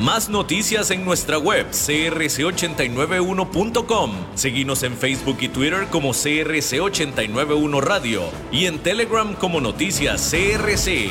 Más noticias en nuestra web crc891.com. Seguimos en Facebook y Twitter como CRC891 Radio y en Telegram como Noticias CRC.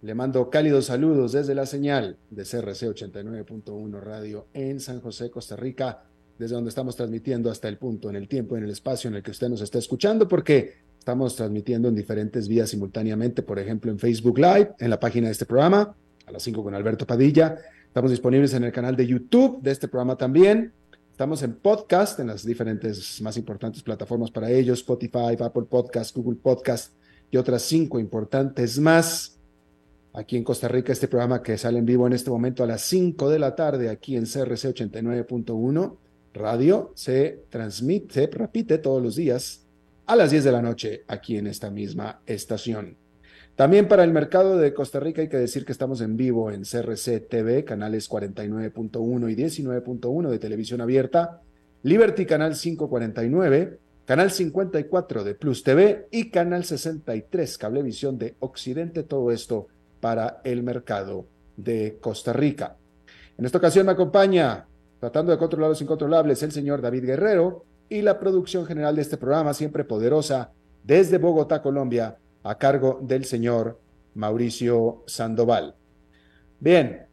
Le mando cálidos saludos desde la señal de CRC 89.1 Radio en San José, Costa Rica, desde donde estamos transmitiendo hasta el punto, en el tiempo, en el espacio en el que usted nos está escuchando, porque estamos transmitiendo en diferentes vías simultáneamente, por ejemplo, en Facebook Live, en la página de este programa, a las 5 con Alberto Padilla. Estamos disponibles en el canal de YouTube de este programa también. Estamos en podcast, en las diferentes más importantes plataformas para ellos, Spotify, Apple Podcast, Google Podcast y otras cinco importantes más. Aquí en Costa Rica, este programa que sale en vivo en este momento a las 5 de la tarde, aquí en CRC 89.1 Radio, se transmite, se repite todos los días a las 10 de la noche aquí en esta misma estación. También para el mercado de Costa Rica hay que decir que estamos en vivo en CRC TV, canales 49.1 y 19.1 de televisión abierta, Liberty Canal 549, Canal 54 de Plus TV y Canal 63 Cablevisión de Occidente, todo esto para el mercado de Costa Rica. En esta ocasión me acompaña, tratando de controlar los incontrolables, el señor David Guerrero y la producción general de este programa, siempre poderosa, desde Bogotá, Colombia, a cargo del señor Mauricio Sandoval. Bien,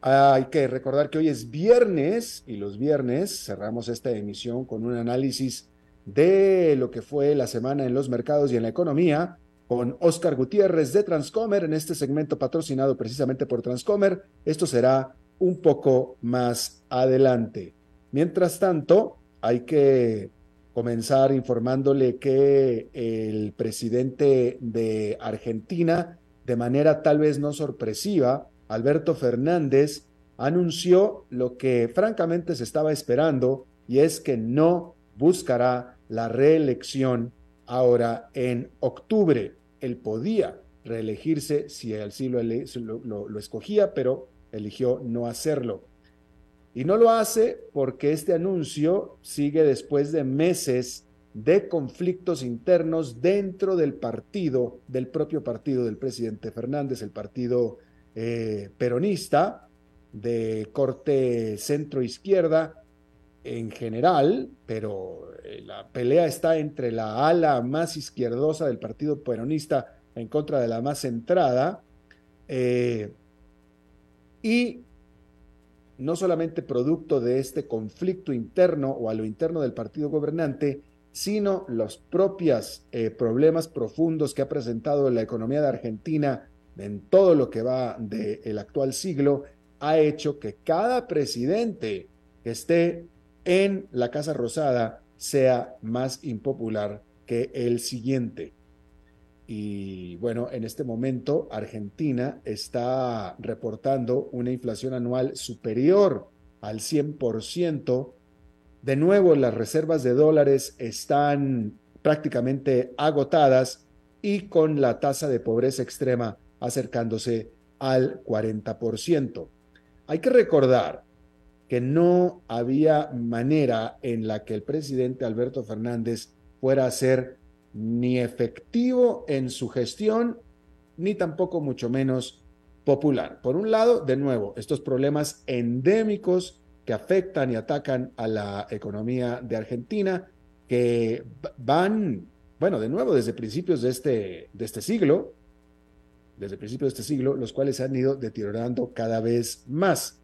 hay que recordar que hoy es viernes y los viernes cerramos esta emisión con un análisis de lo que fue la semana en los mercados y en la economía con Oscar Gutiérrez de Transcomer en este segmento patrocinado precisamente por Transcomer. Esto será un poco más adelante. Mientras tanto, hay que comenzar informándole que el presidente de Argentina, de manera tal vez no sorpresiva, Alberto Fernández, anunció lo que francamente se estaba esperando y es que no buscará la reelección ahora en octubre. Él podía reelegirse si lo, lo, lo, escogía, pero eligió no hacerlo. Y no lo hace porque este anuncio sigue después de meses de conflictos internos dentro del partido, del propio partido del presidente Fernández, el partido eh, peronista de corte centro-izquierda, en general, pero eh, la pelea está entre la ala más izquierdosa del partido peronista en contra de la más centrada, eh, y no solamente producto de este conflicto interno o a lo interno del partido gobernante, sino los propios eh, problemas profundos que ha presentado la economía de Argentina en todo lo que va del actual siglo, ha hecho que cada presidente esté en la Casa Rosada sea más impopular que el siguiente. Y bueno, en este momento Argentina está reportando una inflación anual superior al 100%. De nuevo, las reservas de dólares están prácticamente agotadas y con la tasa de pobreza extrema acercándose al 40%. Hay que recordar que no había manera en la que el presidente Alberto Fernández fuera a ser ni efectivo en su gestión, ni tampoco mucho menos popular. Por un lado, de nuevo, estos problemas endémicos que afectan y atacan a la economía de Argentina, que van, bueno, de nuevo, desde principios de este, de este siglo, desde principios de este siglo, los cuales se han ido deteriorando cada vez más.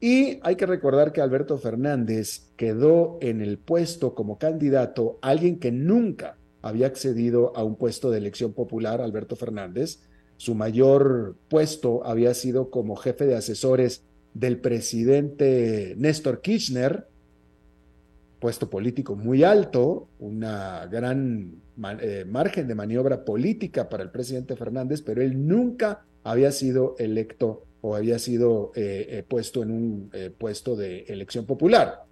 Y hay que recordar que Alberto Fernández quedó en el puesto como candidato, alguien que nunca había accedido a un puesto de elección popular, Alberto Fernández. Su mayor puesto había sido como jefe de asesores del presidente Néstor Kirchner, puesto político muy alto, una gran eh, margen de maniobra política para el presidente Fernández, pero él nunca había sido electo o había sido eh, eh, puesto en un puesto de elección popular.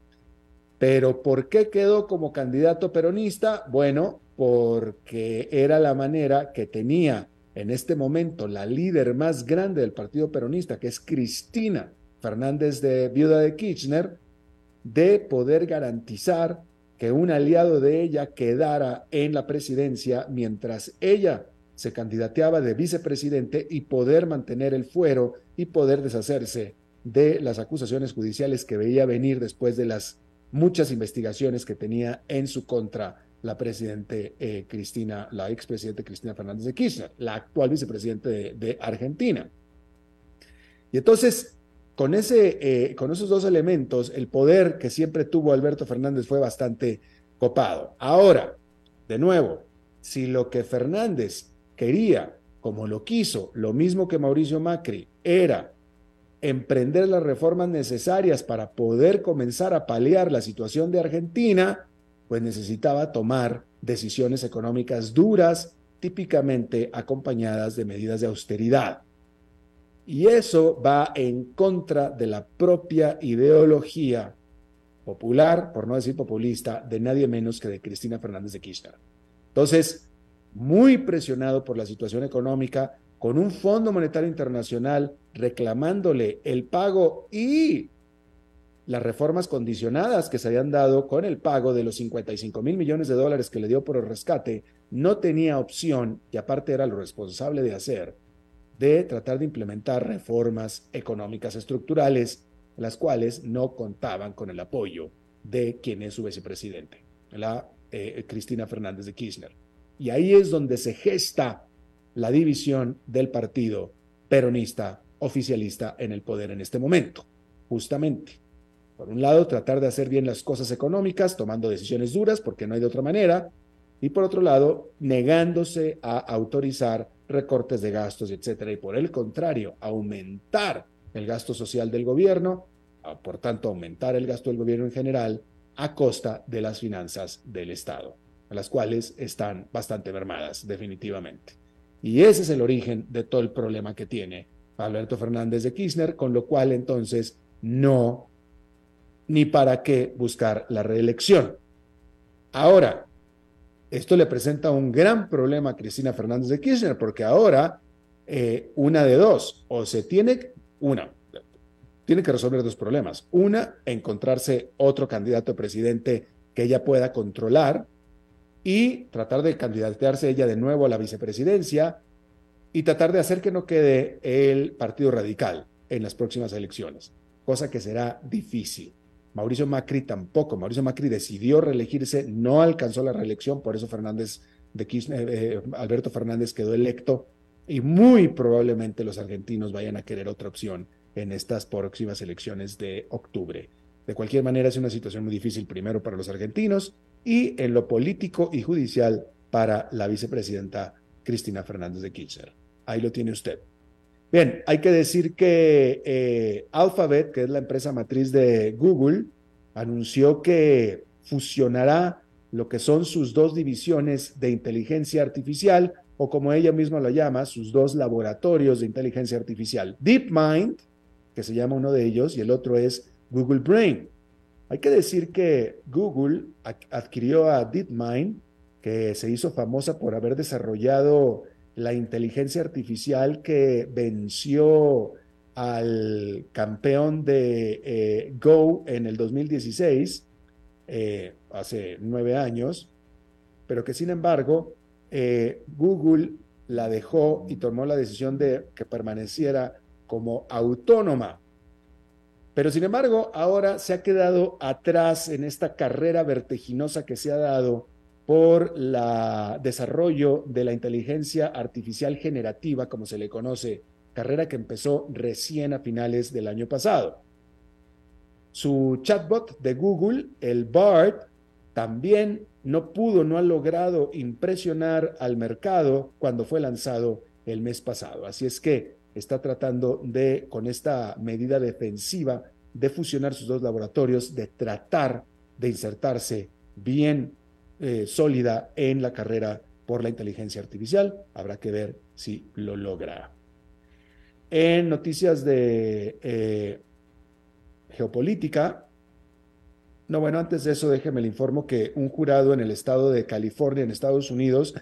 Pero ¿por qué quedó como candidato peronista? Bueno, porque era la manera que tenía en este momento la líder más grande del partido peronista, que es Cristina Fernández de Viuda de Kirchner, de poder garantizar que un aliado de ella quedara en la presidencia mientras ella se candidateaba de vicepresidente y poder mantener el fuero y poder deshacerse de las acusaciones judiciales que veía venir después de las muchas investigaciones que tenía en su contra la presidente eh, Cristina, la expresidente Cristina Fernández de Kirchner, la actual vicepresidente de, Argentina. Y entonces, con, ese, eh, con esos dos elementos, el poder que siempre tuvo Alberto Fernández fue bastante copado. Ahora, de nuevo, si lo que Fernández quería, como lo quiso, lo mismo que Mauricio Macri, era emprender las reformas necesarias para poder comenzar a paliar la situación de Argentina, pues necesitaba tomar decisiones económicas duras, típicamente acompañadas de medidas de austeridad. Y eso va en contra de la propia ideología popular, por no decir populista, de nadie menos que de Cristina Fernández de Kirchner. Entonces, muy presionado por la situación económica, con un Fondo Monetario Internacional reclamándole el pago y las reformas condicionadas que se habían dado con el pago de los 55 mil millones de dólares que le dio por el rescate, no tenía opción, y aparte era lo responsable de hacer, de tratar de implementar reformas económicas estructurales, las cuales no contaban con el apoyo de quien es su vicepresidente, la eh, Cristina Fernández de Kirchner. Y ahí es donde se gesta la división del partido peronista oficialista en el poder en este momento, justamente. Por un lado, tratar de hacer bien las cosas económicas, tomando decisiones duras, porque no hay de otra manera, y por otro lado, negándose a autorizar recortes de gastos, etcétera, y por el contrario, aumentar el gasto social del gobierno, por tanto, aumentar el gasto del gobierno en general a costa de las finanzas del Estado, las cuales están bastante mermadas, definitivamente. Y ese es el origen de todo el problema que tiene Alberto Fernández de Kirchner, con lo cual entonces no, ni para qué buscar la reelección. Ahora, esto le presenta un gran problema a Cristina Fernández de Kirchner, porque ahora eh, una de dos, o se tiene, una, tiene que resolver dos problemas. Una, encontrarse otro candidato a presidente que ella pueda controlar, y tratar de candidatearse ella de nuevo a la vicepresidencia y tratar de hacer que no quede el Partido Radical en las próximas elecciones, cosa que será difícil. Mauricio Macri tampoco. Mauricio Macri decidió reelegirse, no alcanzó la reelección, por eso Fernández de Kirchner, eh, Alberto Fernández quedó electo y muy probablemente los argentinos vayan a querer otra opción en estas próximas elecciones de octubre. De cualquier manera, es una situación muy difícil primero para los argentinos y en lo político y judicial para la vicepresidenta Cristina Fernández de Kirchner. Ahí lo tiene usted. Bien, hay que decir que eh, Alphabet, que es la empresa matriz de Google, anunció que fusionará lo que son sus dos divisiones de inteligencia artificial, o como ella misma lo llama, sus dos laboratorios de inteligencia artificial. DeepMind, que se llama uno de ellos, y el otro es Google Brain. Hay que decir que Google adquirió a DeepMind, que se hizo famosa por haber desarrollado la inteligencia artificial que venció al campeón de eh, Go en el 2016, eh, hace nueve años, pero que sin embargo eh, Google la dejó y tomó la decisión de que permaneciera como autónoma pero sin embargo, ahora se ha quedado atrás en esta carrera vertiginosa que se ha dado por el desarrollo de la inteligencia artificial generativa, como se le conoce, carrera que empezó recién a finales del año pasado. Su chatbot de Google, el BART, también no pudo, no ha logrado impresionar al mercado cuando fue lanzado el mes pasado. Así es que está tratando de, con esta medida defensiva, de fusionar sus dos laboratorios, de tratar de insertarse bien eh, sólida en la carrera por la inteligencia artificial. Habrá que ver si lo logra. En noticias de eh, geopolítica, no, bueno, antes de eso déjeme le informo que un jurado en el estado de California, en Estados Unidos,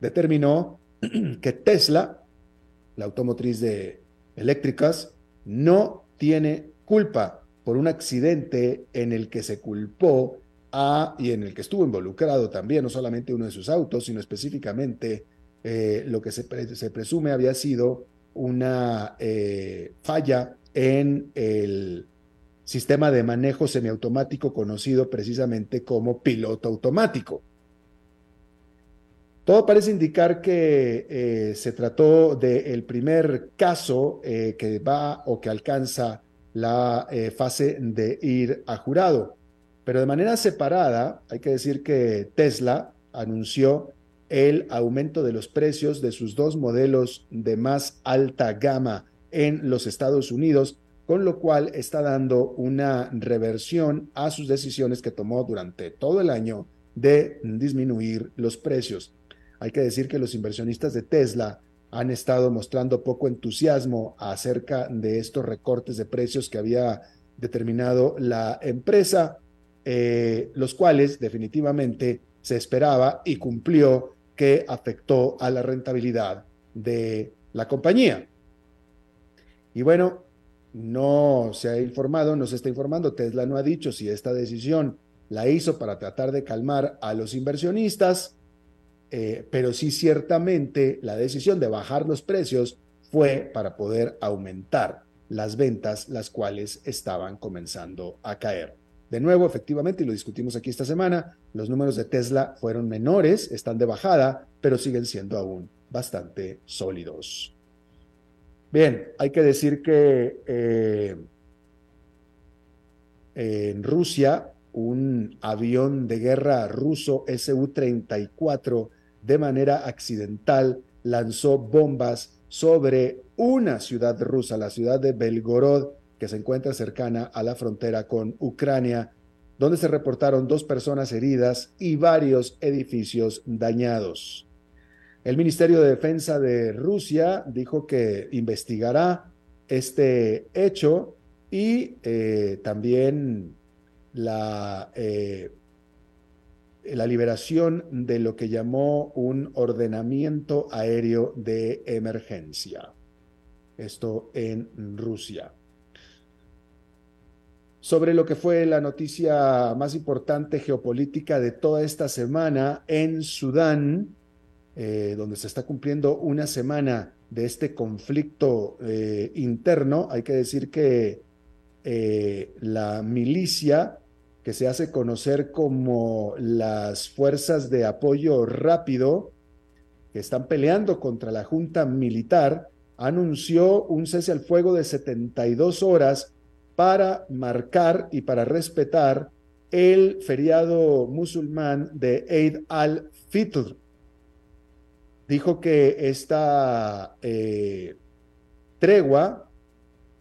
determinó que Tesla, la automotriz de eléctricas, no tiene culpa por un accidente en el que se culpó a, y en el que estuvo involucrado también, no solamente uno de sus autos, sino específicamente eh, lo que se, se, presume había sido una eh, falla en el sistema de manejo semiautomático conocido precisamente como piloto automático. Todo parece indicar que eh, se trató del primer caso eh, que va o que alcanza la eh, fase de ir a jurado. Pero de manera separada, hay que decir que Tesla anunció el aumento de los precios de sus dos modelos de más alta gama en los Estados Unidos, con lo cual está dando una reversión a sus decisiones que tomó durante todo el año de disminuir los precios. Hay que decir que los inversionistas de Tesla han estado mostrando poco entusiasmo acerca de estos recortes de precios que había determinado la empresa, eh, los cuales definitivamente se esperaba y cumplió que afectó a la rentabilidad de la compañía. Y bueno, no se ha informado, no se está informando, Tesla no ha dicho si esta decisión la hizo para tratar de calmar a los inversionistas, eh, pero sí ciertamente la decisión de bajar los precios fue para poder aumentar las ventas, las cuales estaban comenzando a caer. De nuevo, efectivamente, y lo discutimos aquí esta semana, los números de Tesla fueron menores, están de bajada, pero siguen siendo aún bastante sólidos. Bien, hay que decir que eh, en Rusia un avión de guerra ruso Su-34 de manera accidental lanzó bombas sobre una ciudad rusa, la ciudad de Belgorod, que se encuentra cercana a la frontera con Ucrania, donde se reportaron dos personas heridas y varios edificios dañados. El Ministerio de Defensa de Rusia dijo que investigará este hecho y eh, también la, eh, la liberación de lo que llamó un ordenamiento aéreo de emergencia. Esto en Rusia. Sobre lo que fue la noticia más importante geopolítica de toda esta semana en Sudán, eh, donde se está cumpliendo una semana de este conflicto eh, interno, hay que decir que eh, la milicia, que se hace conocer como las fuerzas de apoyo rápido, que están peleando contra la junta militar, anunció un cese al fuego de 72 horas para marcar y para respetar el feriado musulmán de Eid al-Fitr, dijo que esta eh, tregua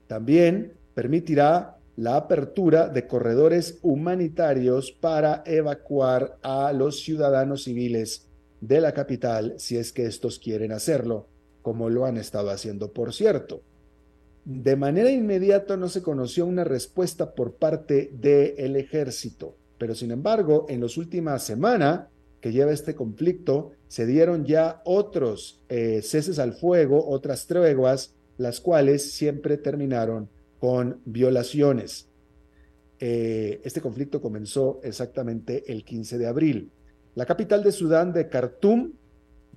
también permitirá la apertura de corredores humanitarios para evacuar a los ciudadanos civiles de la capital si es que estos quieren hacerlo, como lo han estado haciendo, por cierto. De manera inmediata no se conoció una respuesta por parte del ejército, pero sin embargo, en las últimas semanas que lleva este conflicto, se dieron ya otros eh, ceses al fuego, otras treguas, las cuales siempre terminaron con violaciones. Eh, este conflicto comenzó exactamente el 15 de abril. La capital de Sudán, de Khartoum,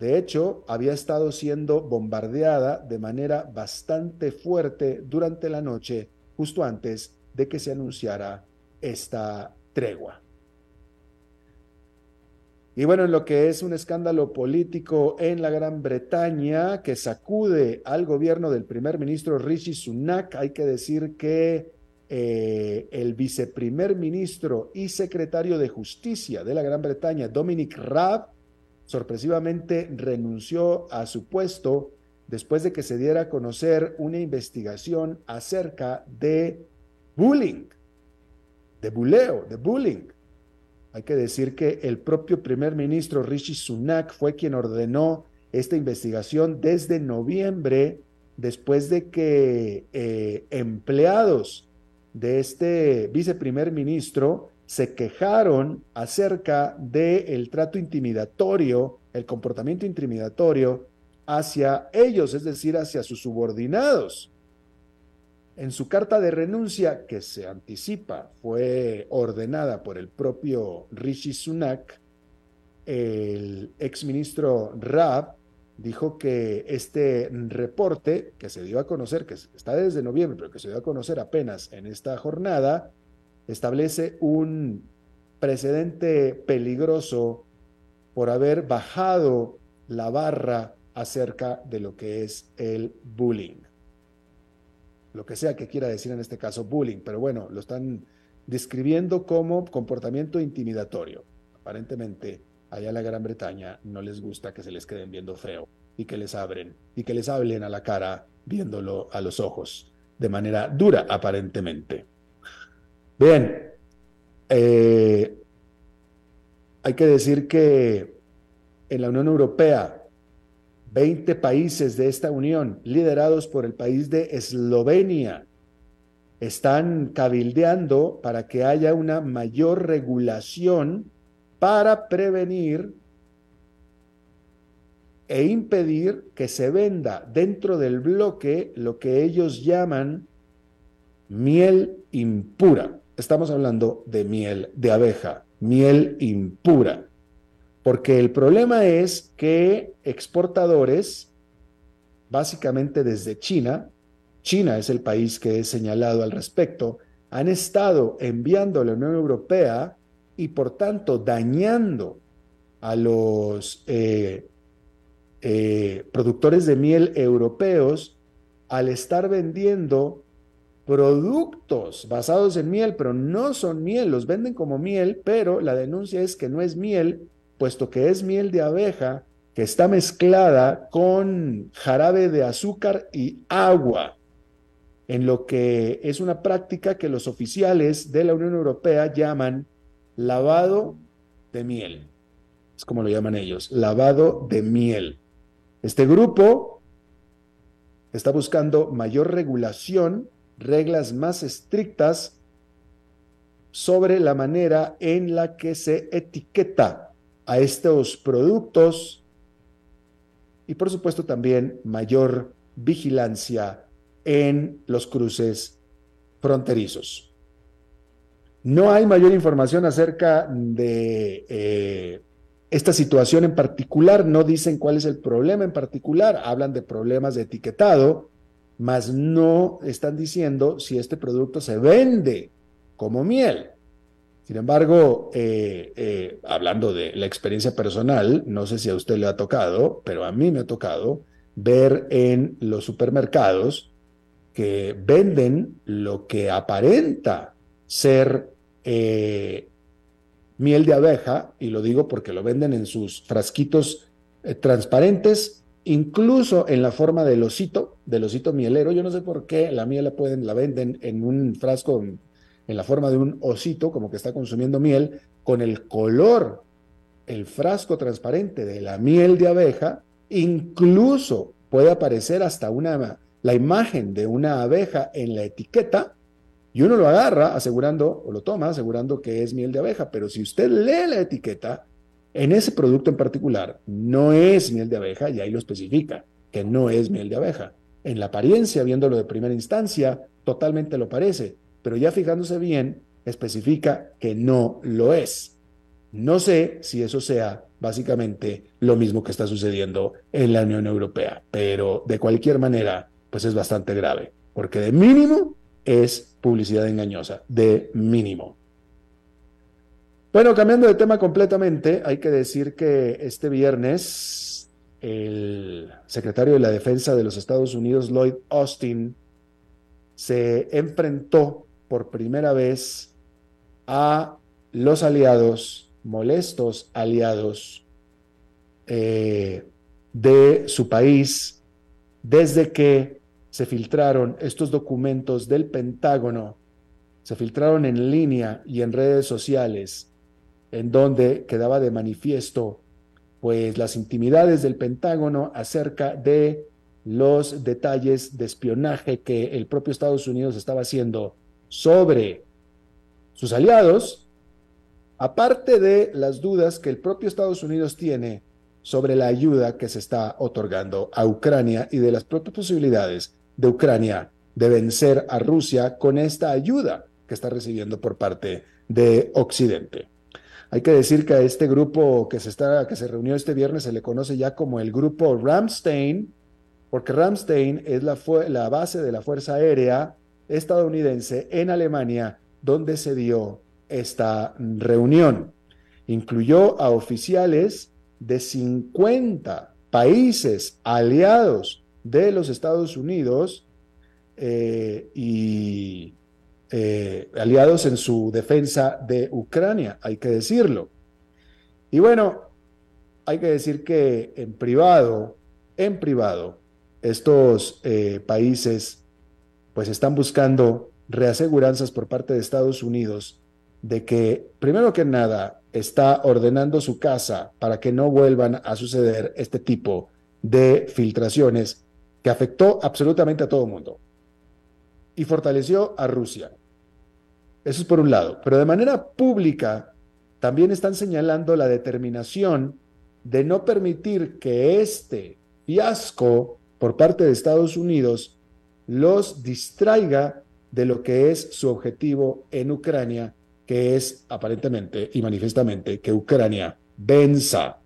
de hecho, había estado siendo bombardeada de manera bastante fuerte durante la noche, justo antes de que se anunciara esta tregua. Y bueno, en lo que es un escándalo político en la Gran Bretaña que sacude al gobierno del primer ministro Rishi Sunak, hay que decir que eh, el viceprimer ministro y secretario de Justicia de la Gran Bretaña, Dominic Raab, sorpresivamente renunció a su puesto después de que se diera a conocer una investigación acerca de bullying, de buleo, de bullying. Hay que decir que el propio primer ministro Rishi Sunak fue quien ordenó esta investigación desde noviembre, después de que eh, empleados de este viceprimer ministro se quejaron acerca del trato intimidatorio, el comportamiento intimidatorio hacia ellos, es decir, hacia sus subordinados. En su carta de renuncia, que se anticipa, fue ordenada por el propio Rishi Sunak, el exministro Raab dijo que este reporte que se dio a conocer, que está desde noviembre, pero que se dio a conocer apenas en esta jornada, establece un precedente peligroso por haber bajado la barra acerca de lo que es el bullying. Lo que sea que quiera decir en este caso bullying, pero bueno, lo están describiendo como comportamiento intimidatorio. Aparentemente allá en la Gran Bretaña no les gusta que se les queden viendo feo y que les abren y que les hablen a la cara viéndolo a los ojos de manera dura aparentemente. Bien, eh, hay que decir que en la Unión Europea 20 países de esta unión, liderados por el país de Eslovenia, están cabildeando para que haya una mayor regulación para prevenir e impedir que se venda dentro del bloque lo que ellos llaman miel impura. Estamos hablando de miel de abeja, miel impura. Porque el problema es que exportadores, básicamente desde China, China es el país que he señalado al respecto, han estado enviando a la Unión Europea y por tanto dañando a los eh, eh, productores de miel europeos al estar vendiendo productos basados en miel, pero no son miel, los venden como miel, pero la denuncia es que no es miel, puesto que es miel de abeja que está mezclada con jarabe de azúcar y agua, en lo que es una práctica que los oficiales de la Unión Europea llaman lavado de miel. Es como lo llaman ellos, lavado de miel. Este grupo está buscando mayor regulación, reglas más estrictas sobre la manera en la que se etiqueta a estos productos y por supuesto también mayor vigilancia en los cruces fronterizos. No hay mayor información acerca de eh, esta situación en particular, no dicen cuál es el problema en particular, hablan de problemas de etiquetado, mas no están diciendo si este producto se vende como miel. Sin embargo, eh, eh, hablando de la experiencia personal, no sé si a usted le ha tocado, pero a mí me ha tocado ver en los supermercados que venden lo que aparenta ser eh, miel de abeja, y lo digo porque lo venden en sus frasquitos transparentes, incluso en la forma del osito, del osito mielero. Yo no sé por qué la miel la, pueden, la venden en un frasco en la forma de un osito, como que está consumiendo miel, con el color, el frasco transparente de la miel de abeja, incluso puede aparecer hasta una, la imagen de una abeja en la etiqueta, y uno lo agarra asegurando, o lo toma asegurando que es miel de abeja, pero si usted lee la etiqueta, en ese producto en particular no es miel de abeja, y ahí lo especifica, que no es miel de abeja. En la apariencia, viéndolo de primera instancia, totalmente lo parece, pero ya fijándose bien, especifica que no lo es. No sé si eso sea básicamente lo mismo que está sucediendo en la Unión Europea, pero de cualquier manera, pues es bastante grave, porque de mínimo es publicidad engañosa, de mínimo. Bueno, cambiando de tema completamente, hay que decir que este viernes el secretario de la Defensa de los Estados Unidos, Lloyd Austin, se enfrentó por primera vez a los aliados, molestos aliados eh, de su país, desde que se filtraron estos documentos del Pentágono, se filtraron en línea y en redes sociales, en donde quedaba de manifiesto pues las intimidades del Pentágono acerca de los detalles de espionaje que el propio Estados Unidos estaba haciendo sobre sus aliados, aparte de las dudas que el propio Estados Unidos tiene sobre la ayuda que se está otorgando a Ucrania y de las propias posibilidades de Ucrania de vencer a Rusia con esta ayuda que está recibiendo por parte de Occidente. Hay que decir que a este grupo que se, está, que se reunió este viernes se le conoce ya como el grupo Ramstein, porque Ramstein es la, la base de la Fuerza Aérea estadounidense en Alemania, donde se dio esta reunión. Incluyó a oficiales de 50 países aliados de los Estados Unidos eh, y eh, aliados en su defensa de Ucrania, hay que decirlo. Y bueno, hay que decir que en privado, en privado, estos eh, países pues están buscando reaseguranzas por parte de Estados Unidos de que, primero que nada, está ordenando su casa para que no vuelvan a suceder este tipo de filtraciones que afectó absolutamente a todo el mundo y fortaleció a Rusia. Eso es por un lado. Pero de manera pública también están señalando la determinación de no permitir que este fiasco por parte de Estados Unidos los distraiga de lo que es su objetivo en Ucrania, que es aparentemente y manifiestamente que Ucrania venza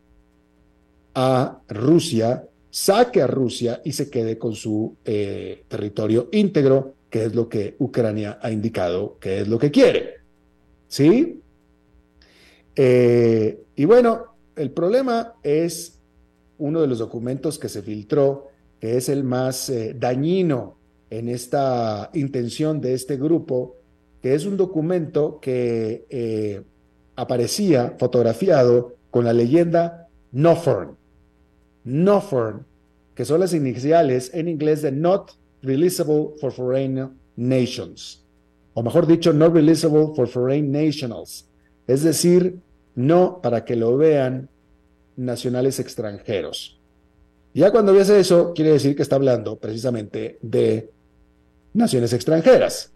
a Rusia, saque a Rusia y se quede con su eh, territorio íntegro que es lo que Ucrania ha indicado que es lo que quiere. ¿Sí? Eh, y bueno, el problema es uno de los documentos que se filtró, que es el más eh, dañino en esta intención de este grupo, que es un documento que eh, aparecía fotografiado con la leyenda Nothorn. Nothorn, que son las iniciales en inglés de Not releasable for foreign nations, o mejor dicho, no releasable for foreign nationals, es decir, no para que lo vean nacionales extranjeros. Ya cuando ves eso, quiere decir que está hablando precisamente de naciones extranjeras.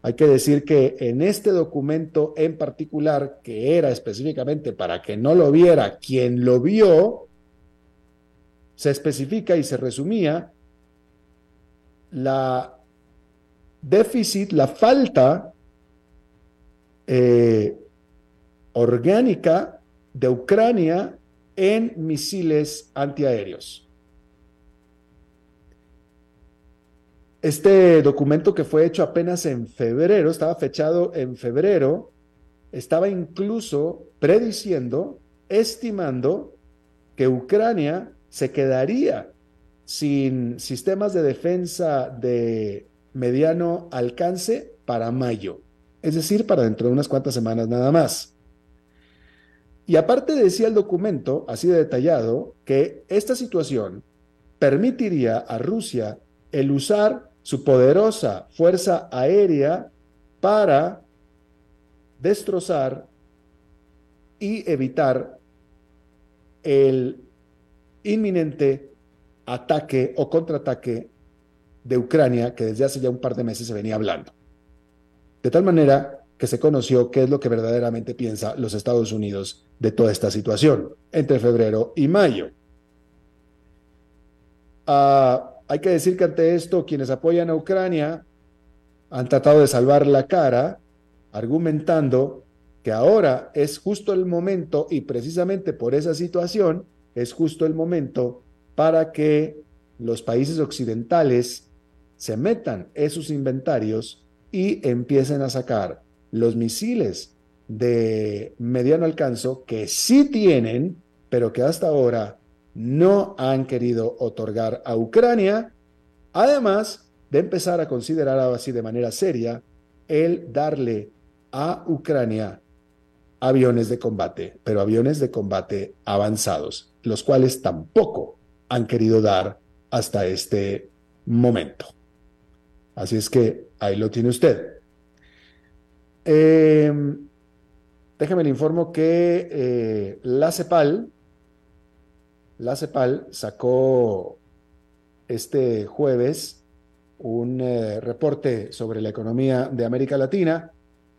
Hay que decir que en este documento en particular, que era específicamente para que no lo viera quien lo vio, se especifica y se resumía la déficit, la falta eh, orgánica de Ucrania en misiles antiaéreos. Este documento que fue hecho apenas en febrero, estaba fechado en febrero, estaba incluso prediciendo, estimando que Ucrania se quedaría sin sistemas de defensa de mediano alcance para mayo, es decir, para dentro de unas cuantas semanas nada más. Y aparte decía el documento, así de detallado, que esta situación permitiría a Rusia el usar su poderosa fuerza aérea para destrozar y evitar el inminente ataque o contraataque de Ucrania que desde hace ya un par de meses se venía hablando. De tal manera que se conoció qué es lo que verdaderamente piensa los Estados Unidos de toda esta situación entre febrero y mayo. Ah, hay que decir que ante esto quienes apoyan a Ucrania han tratado de salvar la cara argumentando que ahora es justo el momento y precisamente por esa situación es justo el momento para que los países occidentales se metan esos inventarios y empiecen a sacar los misiles de mediano alcance que sí tienen, pero que hasta ahora no han querido otorgar a Ucrania, además de empezar a considerar así de manera seria el darle a Ucrania aviones de combate, pero aviones de combate avanzados, los cuales tampoco han querido dar hasta este momento. Así es que ahí lo tiene usted. Eh, déjeme le informo que eh, la CEPAL, la CEPAL sacó este jueves un eh, reporte sobre la economía de América Latina,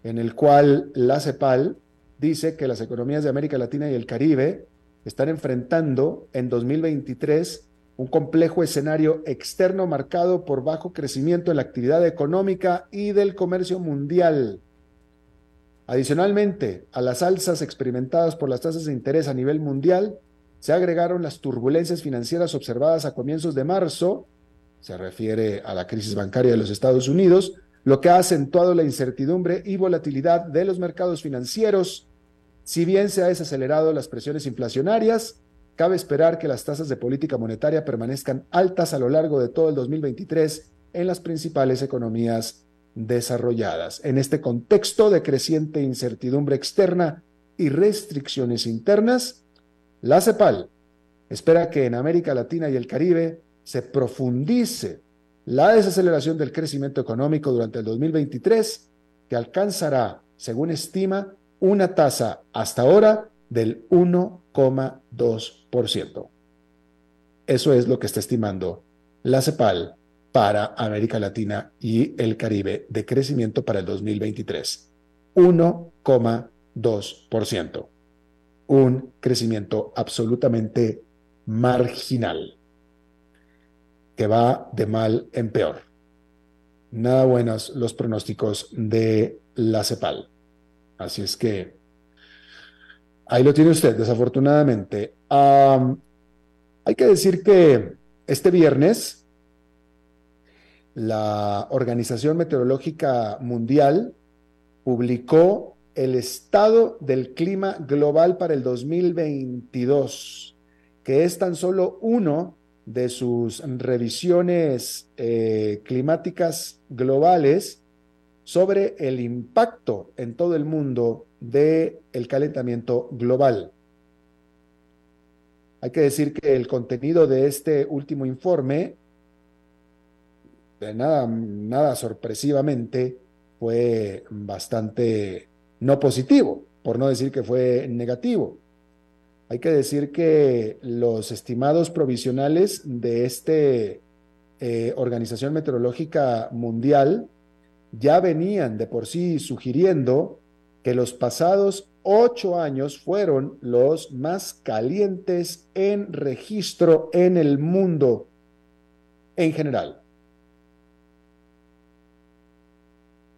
en el cual la CEPAL dice que las economías de América Latina y el Caribe están enfrentando en 2023 un complejo escenario externo marcado por bajo crecimiento en la actividad económica y del comercio mundial. Adicionalmente, a las alzas experimentadas por las tasas de interés a nivel mundial, se agregaron las turbulencias financieras observadas a comienzos de marzo, se refiere a la crisis bancaria de los Estados Unidos, lo que ha acentuado la incertidumbre y volatilidad de los mercados financieros. Si bien se ha desacelerado las presiones inflacionarias, cabe esperar que las tasas de política monetaria permanezcan altas a lo largo de todo el 2023 en las principales economías desarrolladas. En este contexto de creciente incertidumbre externa y restricciones internas, la CEPAL espera que en América Latina y el Caribe se profundice la desaceleración del crecimiento económico durante el 2023, que alcanzará, según estima, una tasa hasta ahora del 1,2%. Eso es lo que está estimando la CEPAL para América Latina y el Caribe de crecimiento para el 2023. 1,2%. Un crecimiento absolutamente marginal que va de mal en peor. Nada buenos los pronósticos de la CEPAL. Así es que ahí lo tiene usted, desafortunadamente. hay que decir que este viernes la Organización Meteorológica Mundial publicó el estado del clima global para el 2022, que es tan solo uno de sus revisiones eh, climáticas globales sobre el impacto en todo el mundo del el calentamiento global. Hay que decir que el contenido de este último informe nada, nada sorpresivamente, fue bastante no positivo, por no decir que fue negativo. Hay que decir que los estimados provisionales de esta eh, Organización Meteorológica Mundial ya venían de por sí sugiriendo que los pasados ocho años fueron los más calientes en registro en el mundo en general.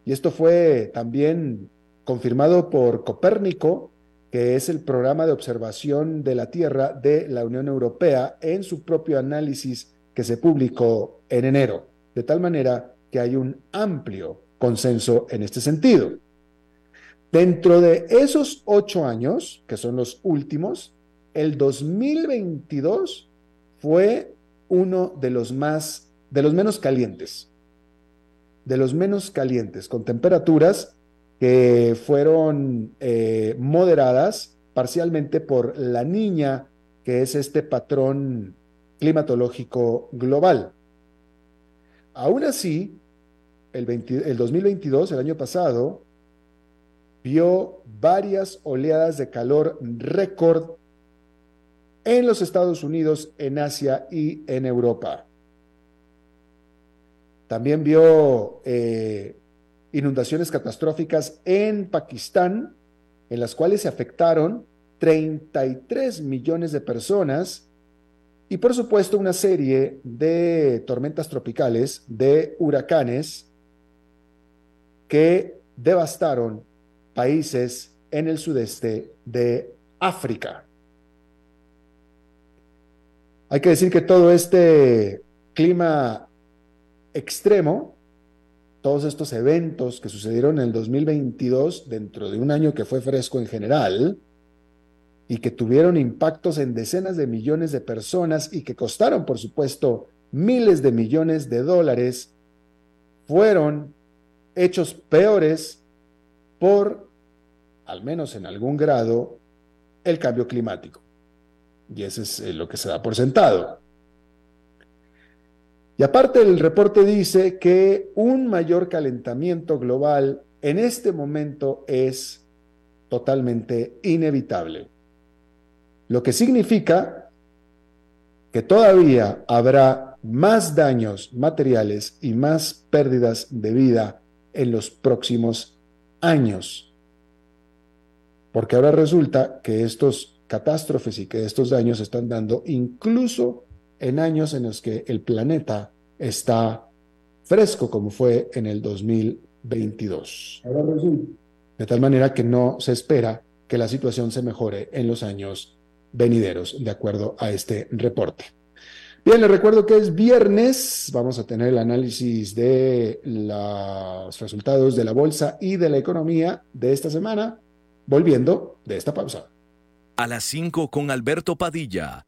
Y esto fue también confirmado por Copérnico, que es el programa de observación de la Tierra de la Unión Europea, en su propio análisis que se publicó en enero. De tal manera que hay un amplio consenso en este sentido. Dentro de esos ocho años, que son los últimos, el 2022 fue uno de los más, de los menos calientes de los menos calientes, con temperaturas que fueron eh, moderadas parcialmente por la niña, que es este patrón climatológico global. Aún así, el, el 2022, el año pasado, vio varias oleadas de calor récord en los Estados Unidos, en Asia y en Europa. También vio eh, inundaciones catastróficas en Pakistán, en las cuales se afectaron 33 millones de personas y por supuesto una serie de tormentas tropicales, de huracanes que devastaron países en el sudeste de África. Hay que decir que todo este clima extremo, todos estos eventos que sucedieron en el 2022, dentro de un año que fue fresco en general, y que tuvieron impactos en decenas de millones de personas y que costaron, por supuesto, miles de millones de dólares, fueron hechos peores por, al menos en algún grado, el cambio climático. Y eso es eh, lo que se da por sentado. Y aparte el reporte dice que un mayor calentamiento global en este momento es totalmente inevitable. Lo que significa que todavía habrá más daños materiales y más pérdidas de vida en los próximos años. Porque ahora resulta que estos catástrofes y que estos daños se están dando incluso en años en los que el planeta está fresco como fue en el 2022. De tal manera que no se espera que la situación se mejore en los años venideros, de acuerdo a este reporte. Bien, les recuerdo que es viernes, vamos a tener el análisis de los resultados de la bolsa y de la economía de esta semana, volviendo de esta pausa. A las 5 con Alberto Padilla,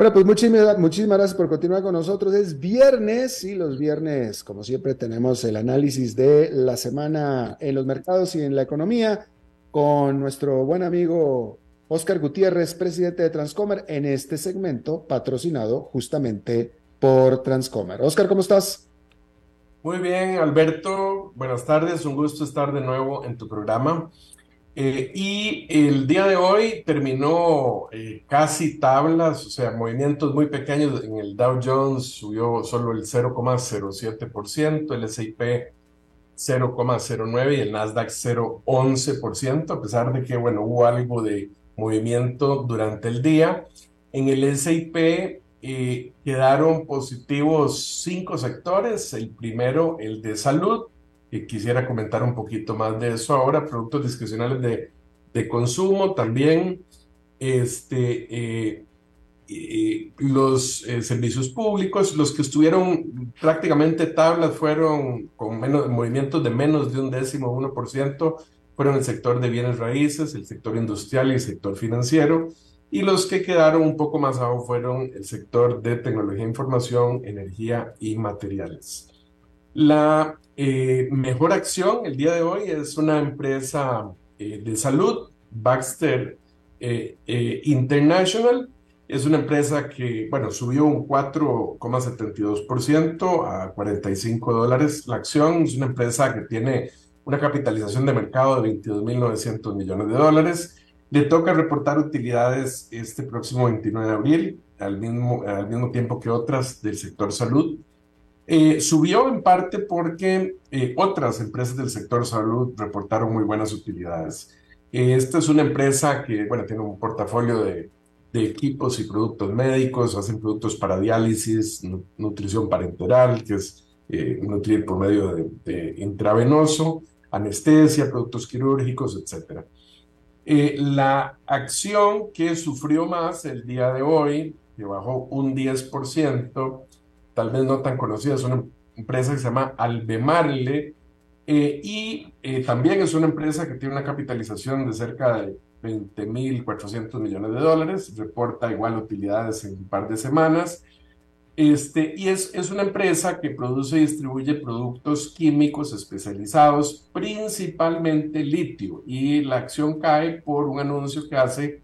Bueno, pues muchísimas, muchísimas gracias por continuar con nosotros. Es viernes y los viernes, como siempre, tenemos el análisis de la semana en los mercados y en la economía con nuestro buen amigo Oscar Gutiérrez, presidente de Transcomer, en este segmento patrocinado justamente por Transcomer. Oscar, ¿cómo estás? Muy bien, Alberto. Buenas tardes. Un gusto estar de nuevo en tu programa. Eh, y el día de hoy terminó eh, casi tablas, o sea, movimientos muy pequeños. En el Dow Jones subió solo el 0,07%, el S&P 0,09% y el Nasdaq 0,11%, a pesar de que, bueno, hubo algo de movimiento durante el día. En el S&P eh, quedaron positivos cinco sectores. El primero, el de salud, quisiera comentar un poquito más de eso ahora, productos discrecionales de, de consumo también, este, eh, eh, los eh, servicios públicos, los que estuvieron prácticamente tablas fueron con menos, movimientos de menos de un décimo, 1%, fueron el sector de bienes raíces, el sector industrial y el sector financiero, y los que quedaron un poco más abajo fueron el sector de tecnología, información, energía y materiales. La eh, mejor acción el día de hoy es una empresa eh, de salud, Baxter eh, International. Es una empresa que, bueno, subió un 4,72% a 45 dólares la acción. Es una empresa que tiene una capitalización de mercado de 22.900 millones de dólares. Le toca reportar utilidades este próximo 29 de abril, al mismo, al mismo tiempo que otras del sector salud. Eh, subió en parte porque eh, otras empresas del sector salud reportaron muy buenas utilidades. Eh, esta es una empresa que, bueno, tiene un portafolio de, de equipos y productos médicos, hacen productos para diálisis, nutrición parenteral, que es nutrir por medio de, de, intravenoso, anestesia, productos quirúrgicos, etc. la acción que sufrió más el día de hoy, que bajó un 10%, tal vez no tan conocida, es una empresa que se llama Albemarle eh, y eh, también es una empresa que tiene una capitalización de cerca de 20.400 millones de dólares, reporta igual utilidades en un par de semanas. Este, y es, es una empresa que produce y distribuye productos químicos especializados, principalmente litio, y la acción cae por un anuncio que hace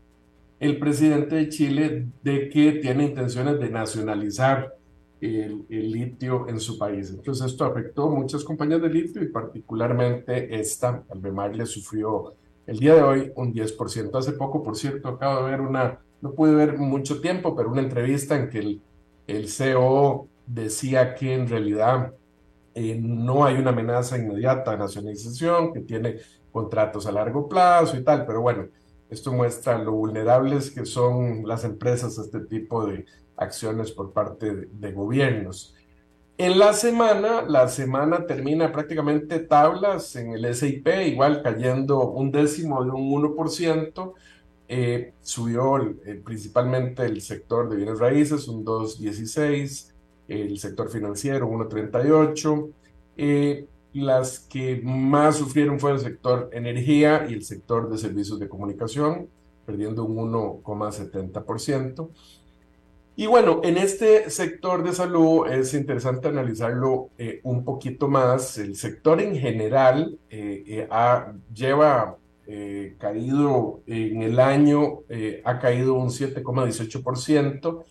el presidente de Chile de que tiene intenciones de nacionalizar el, litio en su país. Entonces esto afectó muchas compañías de litio y particularmente esta, Albemar, le sufrió el día de hoy un 10%. Hace poco, por cierto, acabo de ver una, no pude ver mucho tiempo, pero una entrevista en que el, el CEO decía que en realidad eh, no hay una amenaza inmediata de nacionalización, que tiene contratos a largo plazo y tal, pero bueno, esto muestra lo vulnerables que son las empresas a este tipo de acciones por parte de, gobiernos. En la semana, la semana termina prácticamente tablas en el SIP, igual cayendo un décimo de un 1%. Eh, subió principalmente el sector de bienes raíces, un 2,16, el sector financiero 1.38. Eh, las que más sufrieron fue el sector energía y el sector de servicios de comunicación, perdiendo un 1,70%. Y bueno, en este sector de salud es interesante analizarlo eh, un poquito más. El sector en general eh, ha, lleva caído en el año, ha caído un 7,18%.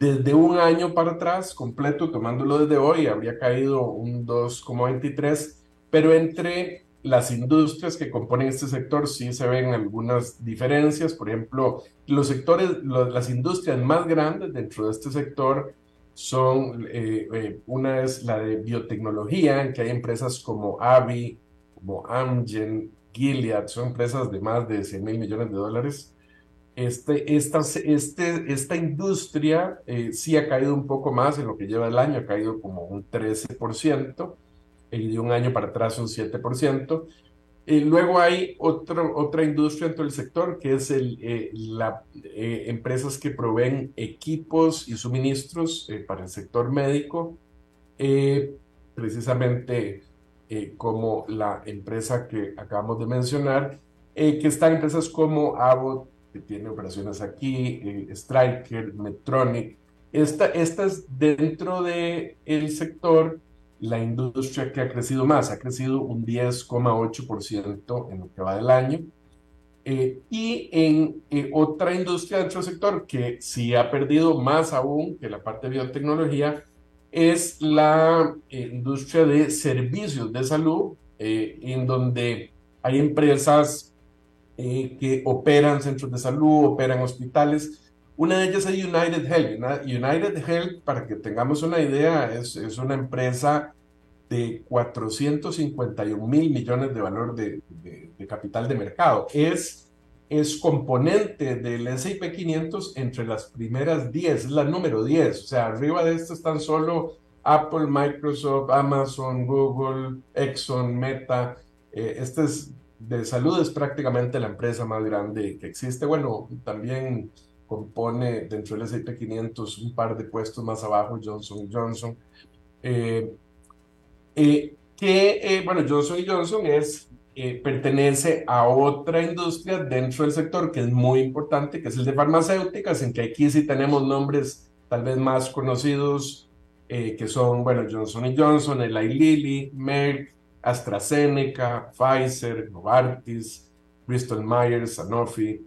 Desde un año para atrás, completo, tomándolo desde hoy, habría caído un 2,23, pero entre las industrias que componen este sector sí se ven algunas diferencias. Por ejemplo, los sectores, las industrias más grandes dentro de este sector son, eh, eh, una es la de biotecnología, en que hay empresas como Avi, como Amgen, Gilead, son empresas de más de 100 mil millones de dólares este, esta, este, esta industria eh, sí ha caído un poco más en lo que lleva el año, ha caído como un 13%, y de un año para atrás un 7%. Y luego hay otro, otra industria dentro del sector que es el, eh, la, eh, empresas que proveen equipos y suministros para el sector médico, precisamente como la empresa que acabamos de mencionar, que están empresas como Abbott, que tiene operaciones aquí, eh, Striker, Medtronic. Esta, esta es dentro del el sector la industria que ha crecido más, ha crecido un 10,8% en lo que va del año. Eh, y en eh, otra industria dentro del sector que sí ha perdido más aún que la parte de biotecnología es la industria de servicios de salud, en donde hay empresas eh, que operan centros de salud, operan hospitales. Una de ellas es United Health. United Health, para que tengamos una idea, es, es una empresa de 451 mil millones de valor de, capital de mercado. Es, es componente del S&P 500 entre las primeras 10, es la número 10. O sea, arriba de esto están solo Apple, Microsoft, Amazon, Google, Exxon, Meta. Eh, este es de salud es prácticamente la empresa más grande que existe. Bueno, también compone dentro del S&P 500 un par de puestos más abajo Johnson Johnson. Eh, eh, que, eh, bueno, Johnson Johnson es, pertenece a otra industria dentro del sector que es muy importante, que es el de farmacéuticas, en que aquí sí tenemos nombres tal vez más conocidos, que son, bueno, Johnson Johnson, Eli Lilly, Merck, AstraZeneca, Pfizer, Novartis, Bristol Myers, Sanofi,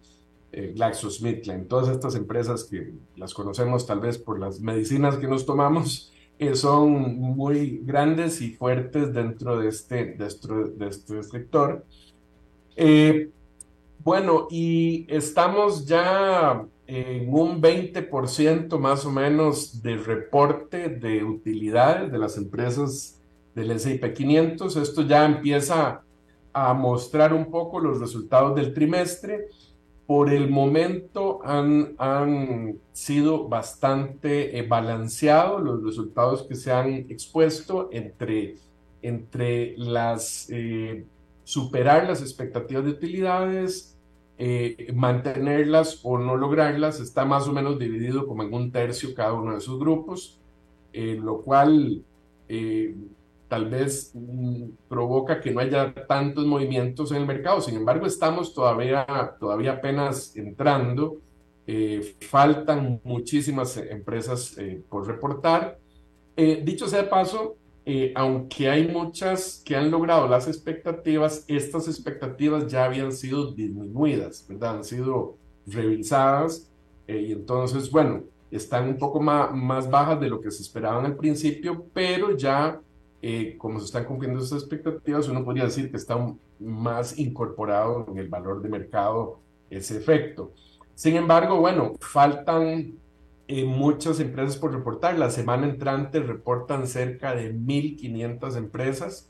eh, GlaxoSmithKline, todas estas empresas que las conocemos tal vez por las medicinas que nos tomamos, eh, son muy grandes y fuertes dentro de este, de este, sector. Eh, bueno, y estamos ya en un 20% más o menos de reporte de utilidades de las empresas del S&P 500. Esto ya empieza a mostrar un poco los resultados del trimestre. Por el momento han, han sido bastante eh, balanceados los resultados que se han expuesto entre, entre las, eh, superar las expectativas de utilidades, eh, mantenerlas o no lograrlas, está más o menos dividido como en un tercio cada uno de esos grupos, lo cual tal vez mm, provoca que no haya tantos movimientos en el mercado. Sin embargo, estamos todavía, todavía apenas entrando. Eh, faltan muchísimas empresas eh, por reportar. Eh, dicho sea de paso, aunque hay muchas que han logrado las expectativas, estas expectativas ya habían sido disminuidas, ¿verdad? Han sido revisadas. y entonces, bueno, están un poco más, más bajas de lo que se esperaban al principio, pero ya eh, como se están cumpliendo esas expectativas, uno podría decir que está más incorporado en el valor de mercado ese efecto. Sin embargo, bueno, faltan eh, muchas empresas por reportar. La semana entrante reportan cerca de 1.500 empresas.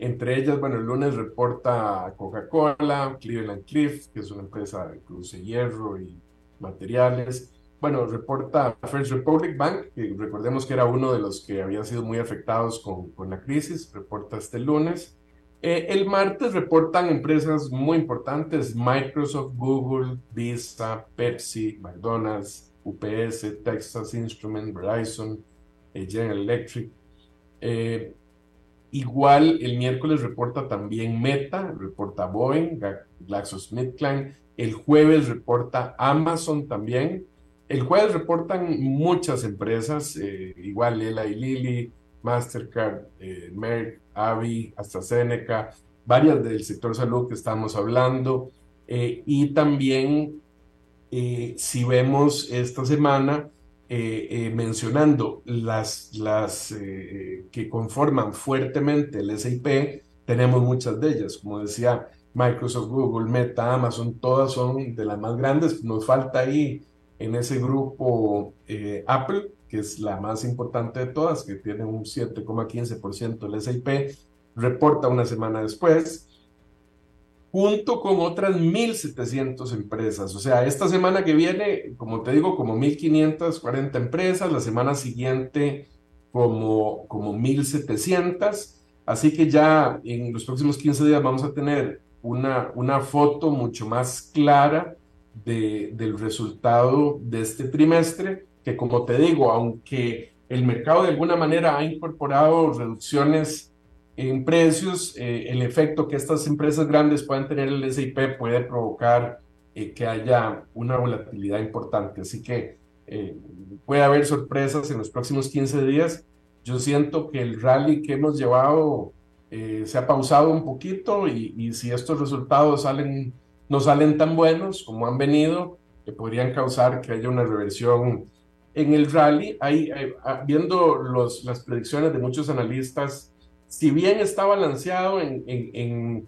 Entre ellas, bueno, el lunes reporta Coca-Cola, Cleveland Cliff, que es una empresa de cruce hierro y materiales bueno, reporta First Republic Bank, que recordemos que era uno de los que había sido muy afectados con, con la crisis, reporta este lunes. Eh, el martes reportan empresas muy importantes, Microsoft, Google, Visa, Pepsi, McDonald's, UPS, Texas Instruments, Verizon, eh, General Electric. Eh, igual el miércoles reporta también Meta, reporta Boeing, GlaxoSmithKline. El jueves reporta Amazon también. El jueves reportan muchas empresas, eh, igual Eli Lilly, Mastercard, eh, Merck, Avi, AstraZeneca, varias del sector salud que estamos hablando. Eh, y también, si vemos esta semana, mencionando las, las que conforman fuertemente el SIP, tenemos muchas de ellas, como decía Microsoft, Google, Meta, Amazon, todas son de las más grandes. Nos falta ahí en ese grupo eh, Apple, que es la más importante de todas, que tiene un 7,15% del SIP, reporta una semana después, junto con otras 1.700 empresas. O sea, esta semana que viene, como te digo, como 1.540 empresas, la semana siguiente como, como 1.700. Así que ya en los próximos 15 días vamos a tener una, una foto mucho más clara del resultado de este trimestre, que como te digo, aunque el mercado de alguna manera ha incorporado reducciones en precios, eh, el efecto que estas empresas grandes puedan tener en el SIP puede provocar eh, que haya una volatilidad importante. Así que eh, puede haber sorpresas en los próximos 15 días. Yo siento que el rally que hemos llevado se ha pausado un poquito y, y si estos resultados salen no salen tan buenos como han venido, que podrían causar que haya una reversión en el rally. Ah, viendo las predicciones de muchos analistas, si bien está balanceado en, en,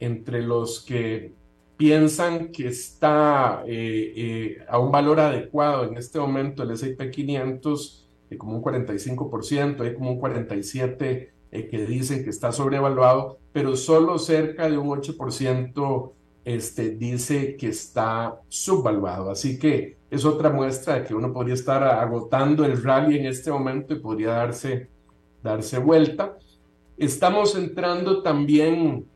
entre los que piensan que está eh, eh, a un valor adecuado en este momento el S&P 500 de como un 45%, hay como un 47% eh, que dicen que está sobrevaluado, pero solo cerca de un 8% este, dice que está subvaluado. Así que es otra muestra de que uno podría estar agotando el rally en este momento y podría darse, darse vuelta. Estamos entrando también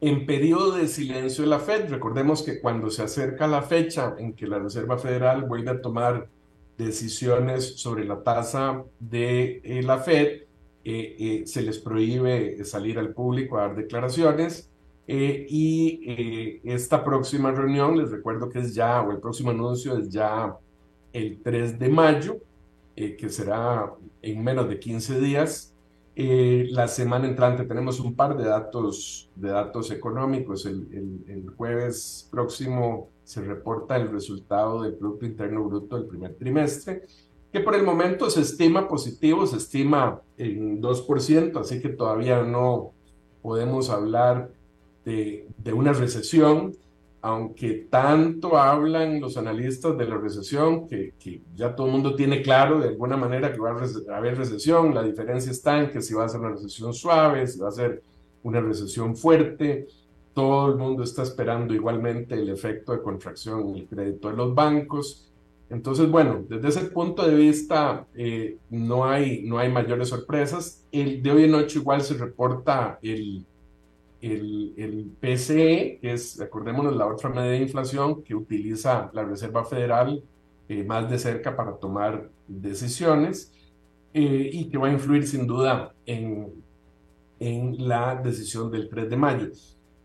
en periodo de silencio de la Fed. Recordemos que cuando se acerca la fecha en que la Reserva Federal vuelve a tomar decisiones sobre la tasa de eh, la Fed, eh, eh, se les prohíbe salir al público a dar declaraciones eh, y eh, esta próxima reunión, les recuerdo que es ya, o el próximo anuncio es ya el 3 de mayo, eh, que será en menos de 15 días. la semana entrante tenemos un par de datos, de datos económicos. El, el, el, jueves próximo se reporta el resultado del Producto Interno Bruto del primer trimestre, que por el momento se estima positivo, se estima en 2%, así que todavía no podemos hablar de, una recesión, aunque tanto hablan los analistas de la recesión, que, ya todo el mundo tiene claro de alguna manera que va a haber recesión, la diferencia está en que si va a ser una recesión suave, si va a ser una recesión fuerte, todo el mundo está esperando igualmente el efecto de contracción en el crédito de los bancos. Entonces, bueno, desde ese punto de vista eh, no, hay, no hay mayores sorpresas. El de hoy en noche igual se reporta el, el, el, PCE, que es, acordémonos, la otra medida de inflación que utiliza la Reserva Federal eh, más de cerca para tomar decisiones eh, y que va a influir sin duda en, en la decisión del 3 de mayo.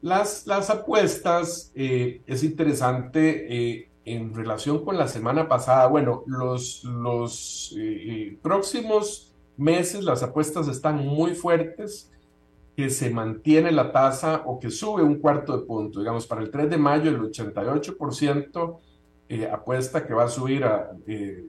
Las, las apuestas, eh, es interesante en relación con la semana pasada, bueno, los, los próximos meses las apuestas están muy fuertes que se mantiene la tasa o que sube un cuarto de punto. Digamos, para el 3 de mayo el 88% eh, apuesta que va a subir a, eh,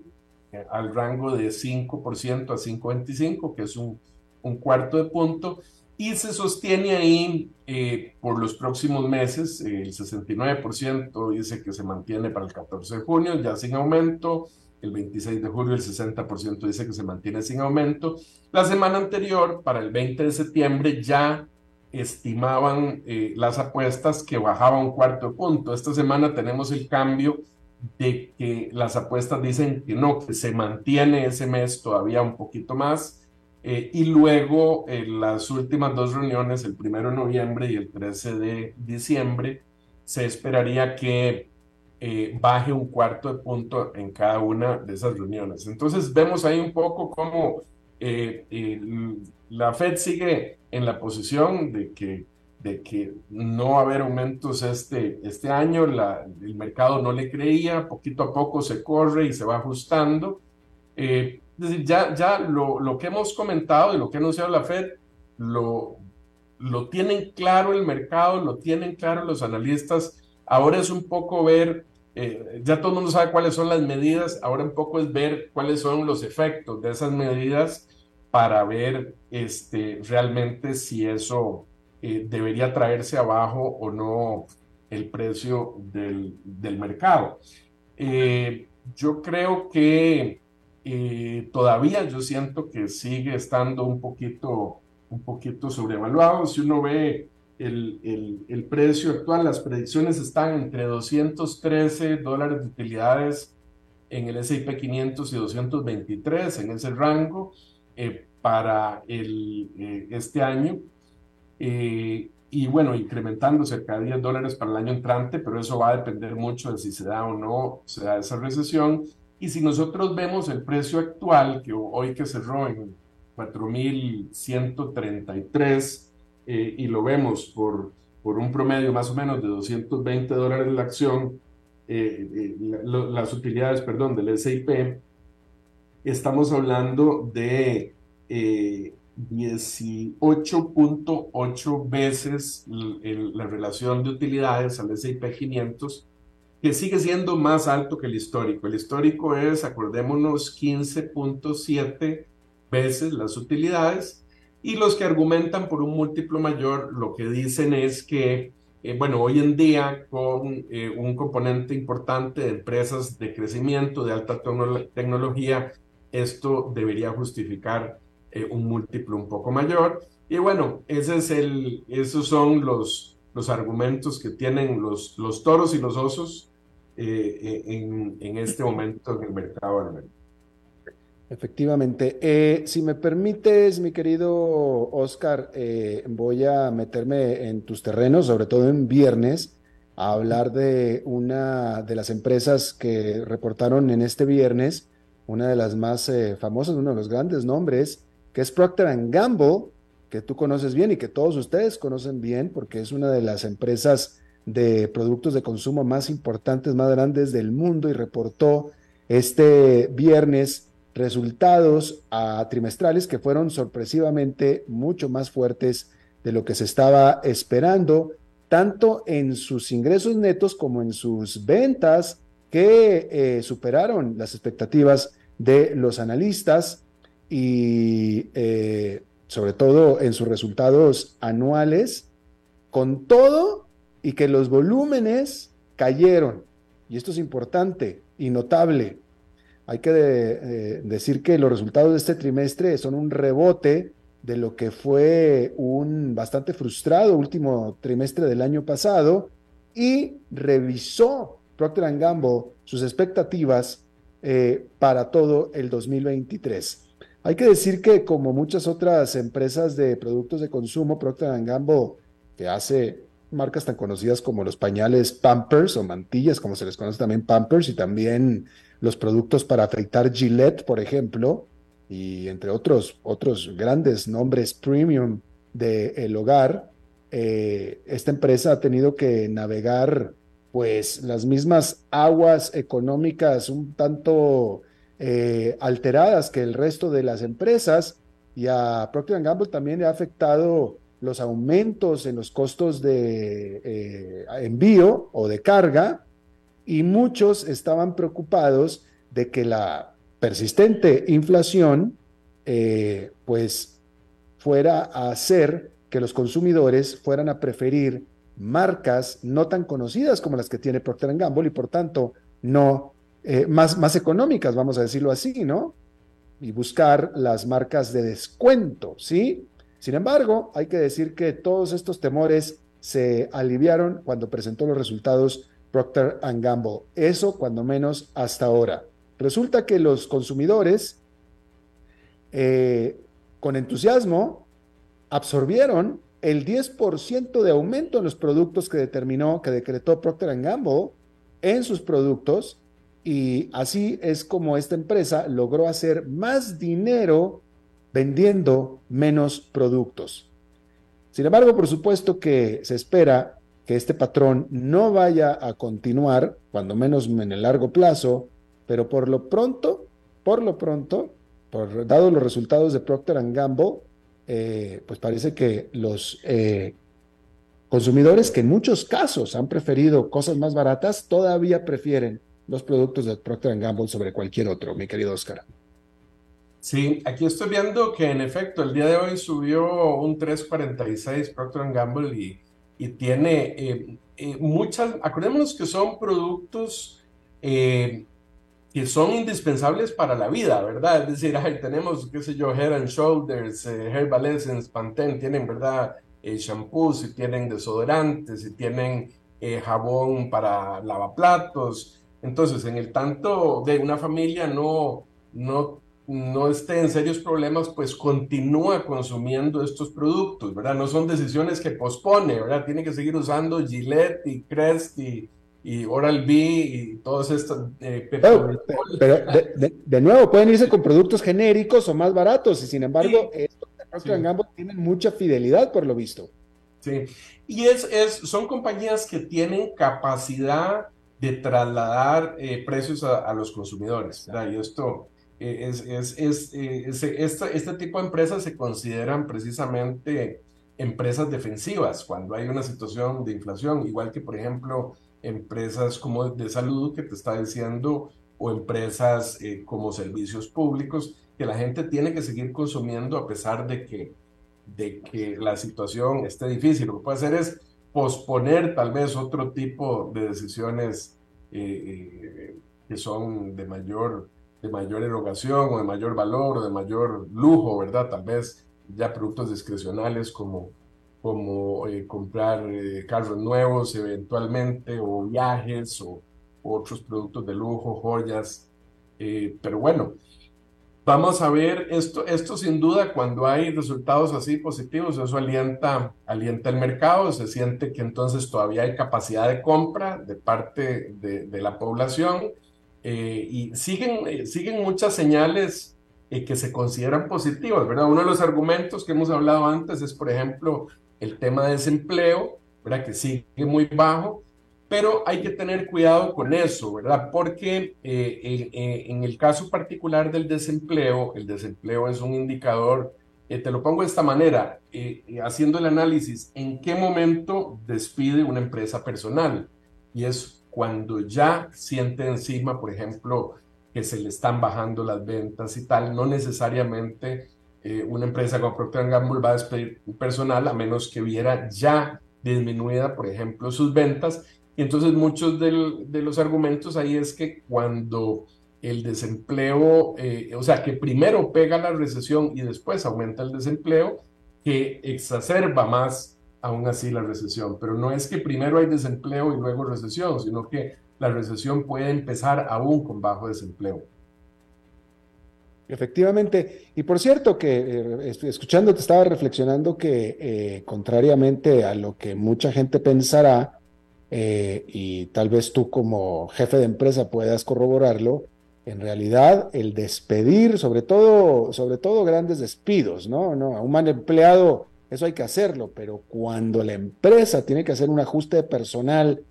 al rango de 5% a 5,25, que es un, un cuarto de punto, y se sostiene ahí eh, por los próximos meses. el 69% dice que se mantiene para el 14 de junio, ya sin aumento. El 26 de julio el 60% dice que se mantiene sin aumento. La semana anterior, para el 20 de septiembre, ya estimaban eh, las apuestas que bajaba un cuarto punto. Esta semana tenemos el cambio de que las apuestas dicen que no, que se mantiene ese mes todavía un poquito más eh, y luego en las últimas dos reuniones, el 1 de noviembre y el 13 de diciembre, se esperaría que eh, baje un cuarto de punto en cada una de esas reuniones. Entonces vemos ahí un poco cómo eh, la Fed sigue en la posición de que, de que no va a haber aumentos este, este año, la, el mercado no le creía, poquito a poco se corre y se va ajustando. Es decir, ya, ya lo, lo, que hemos comentado y lo que ha anunciado la Fed, lo, lo tienen claro el mercado, lo tienen claro los analistas. Ahora es un poco ver, eh, ya todo el mundo sabe cuáles son las medidas, ahora un poco es ver cuáles son los efectos de esas medidas para ver este, realmente si eso eh, debería traerse abajo o no el precio del, del mercado. Eh, yo creo que todavía yo siento que sigue estando un poquito, un poquito sobrevaluado. Si uno ve el, el, el, precio actual, las predicciones están entre 213 dólares de utilidades en el S&P 500 y 223 en ese rango eh, para el, eh, este año. y bueno, incrementando cerca de 10 dólares para el año entrante, pero eso va a depender mucho de si se da o no se da esa recesión y si nosotros vemos el precio actual, que hoy que cerró en 4.133, eh, y lo vemos por, por un promedio más o menos de 220 dólares la acción, eh, eh, las utilidades, perdón, del SIP, estamos hablando de 18.8 veces la relación de utilidades al SIP 500 que sigue siendo más alto que el histórico. El histórico es, acordémonos, 15.7 veces las utilidades y los que argumentan por un múltiplo mayor lo que dicen es que, eh, bueno, hoy en día con eh, un componente importante de empresas de crecimiento, de alta tecnología, esto debería justificar eh, un múltiplo un poco mayor. Y bueno, ese es el, esos son los, los argumentos que tienen los, los toros y los osos en, en, este momento en el mercado. Efectivamente. Eh, si me permites, mi querido Oscar, voy a meterme en tus terrenos, sobre todo en viernes, a hablar de una de las empresas que reportaron en este viernes, una de las más famosas, uno de los grandes nombres, que es Procter Gamble, que tú conoces bien y que todos ustedes conocen bien, porque es una de las empresas de productos de consumo más importantes, más grandes del mundo y reportó este viernes resultados a trimestrales que fueron sorpresivamente mucho más fuertes de lo que se estaba esperando, tanto en sus ingresos netos como en sus ventas que eh, superaron las expectativas de los analistas y eh, sobre todo en sus resultados anuales, con todo y que los volúmenes cayeron. Y esto es importante y notable. Hay que eh, decir que los resultados de este trimestre son un rebote de lo que fue un bastante frustrado último trimestre del año pasado y revisó Procter Gamble sus expectativas eh, para todo el 2023. Hay que decir que como muchas otras empresas de productos de consumo, Procter Gamble, que hace marcas tan conocidas como los pañales Pampers o mantillas, como se les conoce también Pampers, y también los productos para afeitar Gillette, por ejemplo, y entre otros, otros grandes nombres premium del hogar, eh, esta empresa ha tenido que navegar pues las mismas aguas económicas un tanto eh, alteradas que el resto de las empresas y a Procter Gamble también le ha afectado los aumentos en los costos de eh, envío o de carga y muchos estaban preocupados de que la persistente inflación, eh, pues fuera a hacer que los consumidores fueran a preferir marcas no tan conocidas como las que tiene Procter Gamble y por tanto no eh, más, más económicas, vamos a decirlo así, ¿no? Y buscar las marcas de descuento, ¿sí? Sin embargo, hay que decir que todos estos temores se aliviaron cuando presentó los resultados Procter Gamble. Eso cuando menos hasta ahora. Resulta que los consumidores, eh, con entusiasmo, absorbieron el 10% de aumento en los productos que determinó, que decretó Procter Gamble en sus productos, y así es como esta empresa logró hacer más dinero vendiendo menos productos. Sin embargo, por supuesto que se espera que este patrón no vaya a continuar, cuando menos en el largo plazo, pero por lo pronto, por lo pronto, por dado los resultados de Procter Gamble, eh, pues parece que los eh, consumidores que en muchos casos han preferido cosas más baratas, todavía prefieren los productos de Procter Gamble sobre cualquier otro, mi querido Oscar. Sí, aquí estoy viendo que en efecto el día de hoy subió un 3.46 Procter Gamble y y tiene eh, eh, muchas, acordémonos que son productos eh, que son indispensables para la vida, ¿verdad? Es decir, tenemos, qué sé yo, Head and Shoulders, Herbal Essence, Pantene, tienen, ¿verdad? shampoos, y tienen desodorantes, y tienen jabón para lavaplatos. Entonces, en el tanto de una familia no, no no esté en serios problemas, pues continúa consumiendo estos productos, ¿verdad? No son decisiones que pospone, ¿verdad? Tiene que seguir usando Gillette y Crest y, Oral-B y todos estos... Eh, pero, de, nuevo, pueden irse con productos genéricos o más baratos y sin embargo, estos tienen mucha fidelidad por lo visto. Sí, y es, es, son compañías que tienen capacidad de trasladar eh, precios a, a, los consumidores, ¿verdad? Y esto eh, es, es, eh, este tipo de empresas se consideran precisamente empresas defensivas cuando hay una situación de inflación, igual que por ejemplo empresas como de salud que te está diciendo o empresas eh, como servicios públicos que la gente tiene que seguir consumiendo a pesar de que, de que la situación esté difícil. Lo que puede hacer es posponer tal vez otro tipo de decisiones que son de mayor de mayor erogación o de mayor valor o de mayor lujo, ¿verdad? Tal vez ya productos discrecionales como, como eh, comprar eh, carros nuevos eventualmente o viajes o, otros productos de lujo, joyas. Eh, pero bueno, vamos a ver esto, esto sin duda cuando hay resultados así positivos, eso alienta, alienta el mercado, se siente que entonces todavía hay capacidad de compra de parte de, de la población eh, y siguen, eh, siguen muchas señales eh, que se consideran positivas, ¿verdad? Uno de los argumentos que hemos hablado antes es, por ejemplo, el tema de desempleo, ¿verdad? Que sigue muy bajo, pero hay que tener cuidado con eso, ¿verdad? Porque en el caso particular del desempleo, el desempleo es un indicador, te lo pongo de esta manera, haciendo el análisis, ¿en qué momento despide una empresa personal? Y es cuando ya siente encima, por ejemplo, que se le están bajando las ventas y tal, no necesariamente eh, una empresa como Procter Gamble va a despedir personal a menos que viera ya disminuida, por ejemplo, sus ventas. Y entonces muchos de los argumentos ahí es que cuando el desempleo, eh, o sea, que primero pega la recesión y después aumenta el desempleo, que exacerba más aún así la recesión. Pero no es que primero hay desempleo y luego recesión, sino que la recesión puede empezar aún con bajo desempleo. Efectivamente. Y por cierto, que eh, escuchándote estaba reflexionando que eh, contrariamente a lo que mucha gente pensará, eh, y tal vez tú como jefe de empresa puedas corroborarlo, en realidad el despedir, sobre todo, sobre todo grandes despidos, ¿no? no a un mal empleado eso hay que hacerlo, pero cuando la empresa tiene que hacer un ajuste de personal,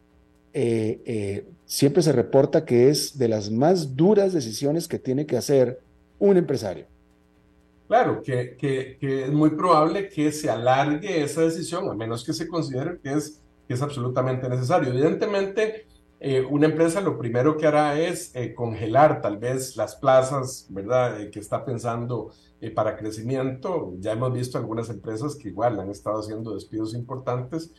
eh, eh, siempre se reporta que es de las más duras decisiones que tiene que hacer un empresario. Claro, que, es muy probable que se alargue esa decisión, a menos que se considere que es, absolutamente necesario. Evidentemente, eh, una empresa lo primero que hará es congelar tal vez las plazas, ¿verdad? Que está pensando para crecimiento. Ya hemos visto algunas empresas que igual han estado haciendo despidos importantes,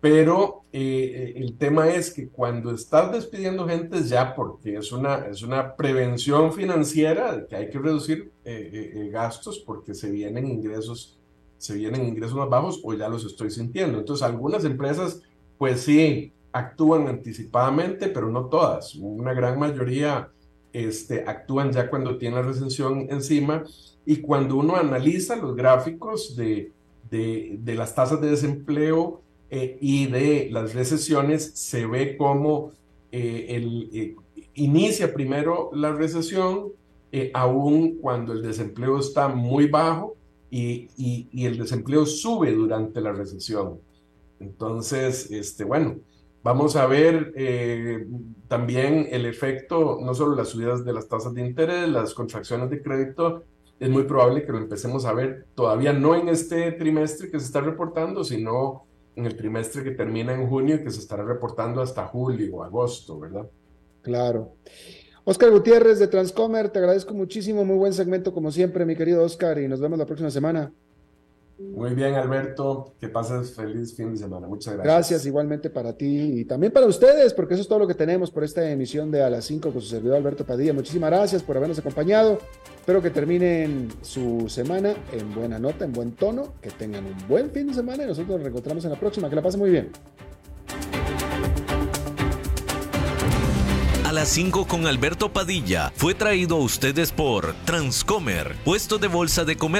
pero el tema es que cuando estás despidiendo gente ya porque es una, es una prevención financiera de que hay que reducir gastos porque se vienen ingresos, se vienen ingresos más bajos o ya los estoy sintiendo. Entonces algunas empresas pues sí, actúan anticipadamente, pero no todas. Una gran mayoría este, actúan ya cuando tienen la recesión encima y cuando uno analiza los gráficos de, de, las tasas de desempleo eh, y de las recesiones, se ve cómo eh, el, eh, inicia primero la recesión, aún cuando el desempleo está muy bajo y, y, y el desempleo sube durante la recesión. Entonces, este, bueno, Vamos a ver eh, también el efecto, no solo las subidas de las tasas de interés, las contracciones de crédito, es muy probable que lo empecemos a ver todavía no en este trimestre que se está reportando, sino en el trimestre que termina en junio y que se estará reportando hasta julio o agosto, ¿verdad? Claro. Oscar Gutiérrez de Transcomer, te agradezco muchísimo, muy buen segmento como siempre, mi querido Oscar, y nos vemos la próxima semana. Muy bien, Alberto. Que pases feliz fin de semana. Muchas gracias. Gracias igualmente para ti y también para ustedes, porque eso es todo lo que tenemos por esta emisión de A las 5 con su servidor Alberto Padilla. Muchísimas gracias por habernos acompañado. Espero que terminen su semana en buena nota, en buen tono, que tengan un buen fin de semana y nosotros nos reencontramos en la próxima. Que la pasen muy bien. A las 5 con Alberto Padilla fue traído a ustedes por Transcomer, puesto de bolsa de comercio